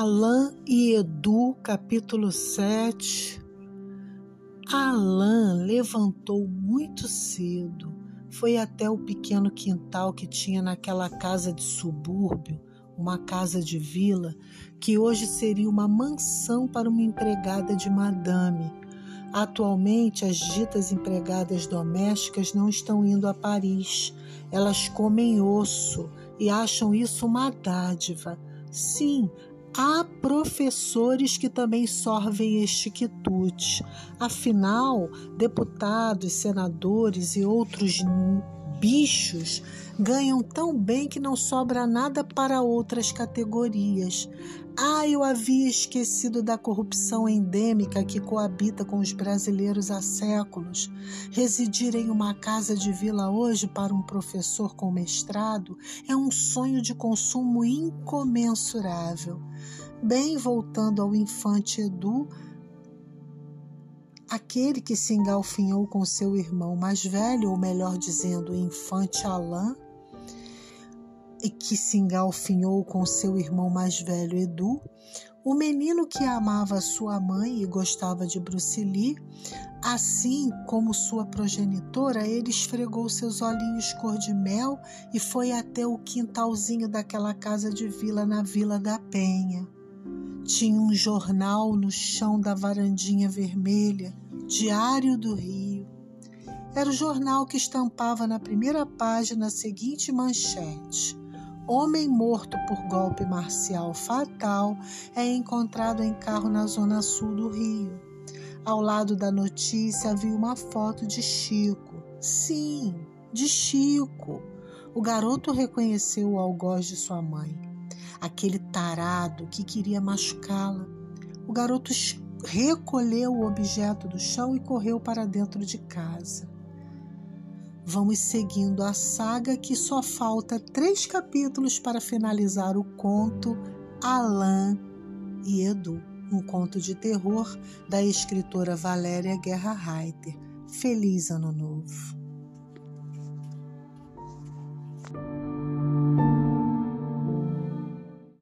Alain e Edu, capítulo 7. Alain levantou muito cedo, foi até o pequeno quintal que tinha naquela casa de subúrbio, uma casa de vila, que hoje seria uma mansão para uma empregada de madame. Atualmente, as ditas empregadas domésticas não estão indo a Paris. Elas comem osso e acham isso uma dádiva. Sim, Há professores que também sorvem este quitute. Afinal, deputados, senadores e outros bichos ganham tão bem que não sobra nada para outras categorias. Ah, eu havia esquecido da corrupção endêmica que coabita com os brasileiros há séculos. Residir em uma casa de vila hoje para um professor com mestrado é um sonho de consumo incomensurável. Bem, voltando ao infante Edu, aquele que se engalfinhou com seu irmão mais velho, ou melhor dizendo, o infante Alain, e que se engalfinhou com seu irmão mais velho Edu, o menino que amava sua mãe e gostava de Bruce Lee, assim como sua progenitora, ele esfregou seus olhinhos cor de mel e foi até o quintalzinho daquela casa de vila na Vila da Penha. Tinha um jornal no chão da varandinha vermelha, Diário do Rio. Era o jornal que estampava na primeira página a seguinte manchete: Homem morto por golpe marcial fatal é encontrado em carro na zona sul do Rio. Ao lado da notícia havia uma foto de Chico. Sim, de Chico. O garoto reconheceu o algoz de sua mãe, aquele tarado que queria machucá-la. O garoto recolheu o objeto do chão e correu para dentro de casa. Vamos seguindo a saga que só falta três capítulos para finalizar o conto Alain e Edu, um conto de terror da escritora Valéria Guerra Reiter. Feliz Ano Novo!